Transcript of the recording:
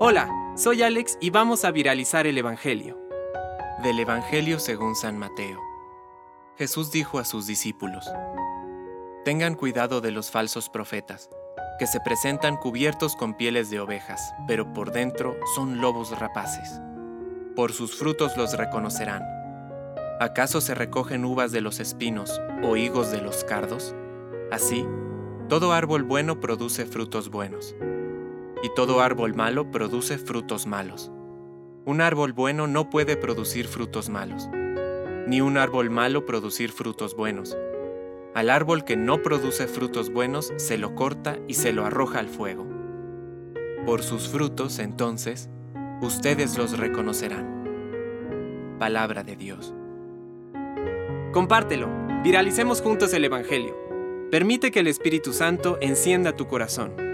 Hola, soy Alex y vamos a viralizar el Evangelio. Del Evangelio según San Mateo. Jesús dijo a sus discípulos, Tengan cuidado de los falsos profetas, que se presentan cubiertos con pieles de ovejas, pero por dentro son lobos rapaces. Por sus frutos los reconocerán. ¿Acaso se recogen uvas de los espinos o higos de los cardos? Así, todo árbol bueno produce frutos buenos y todo árbol malo produce frutos malos. Un árbol bueno no puede producir frutos malos, ni un árbol malo producir frutos buenos. Al árbol que no produce frutos buenos se lo corta y se lo arroja al fuego. Por sus frutos, entonces, ustedes los reconocerán. Palabra de Dios. Compártelo, viralicemos juntos el Evangelio. Permite que el Espíritu Santo encienda tu corazón.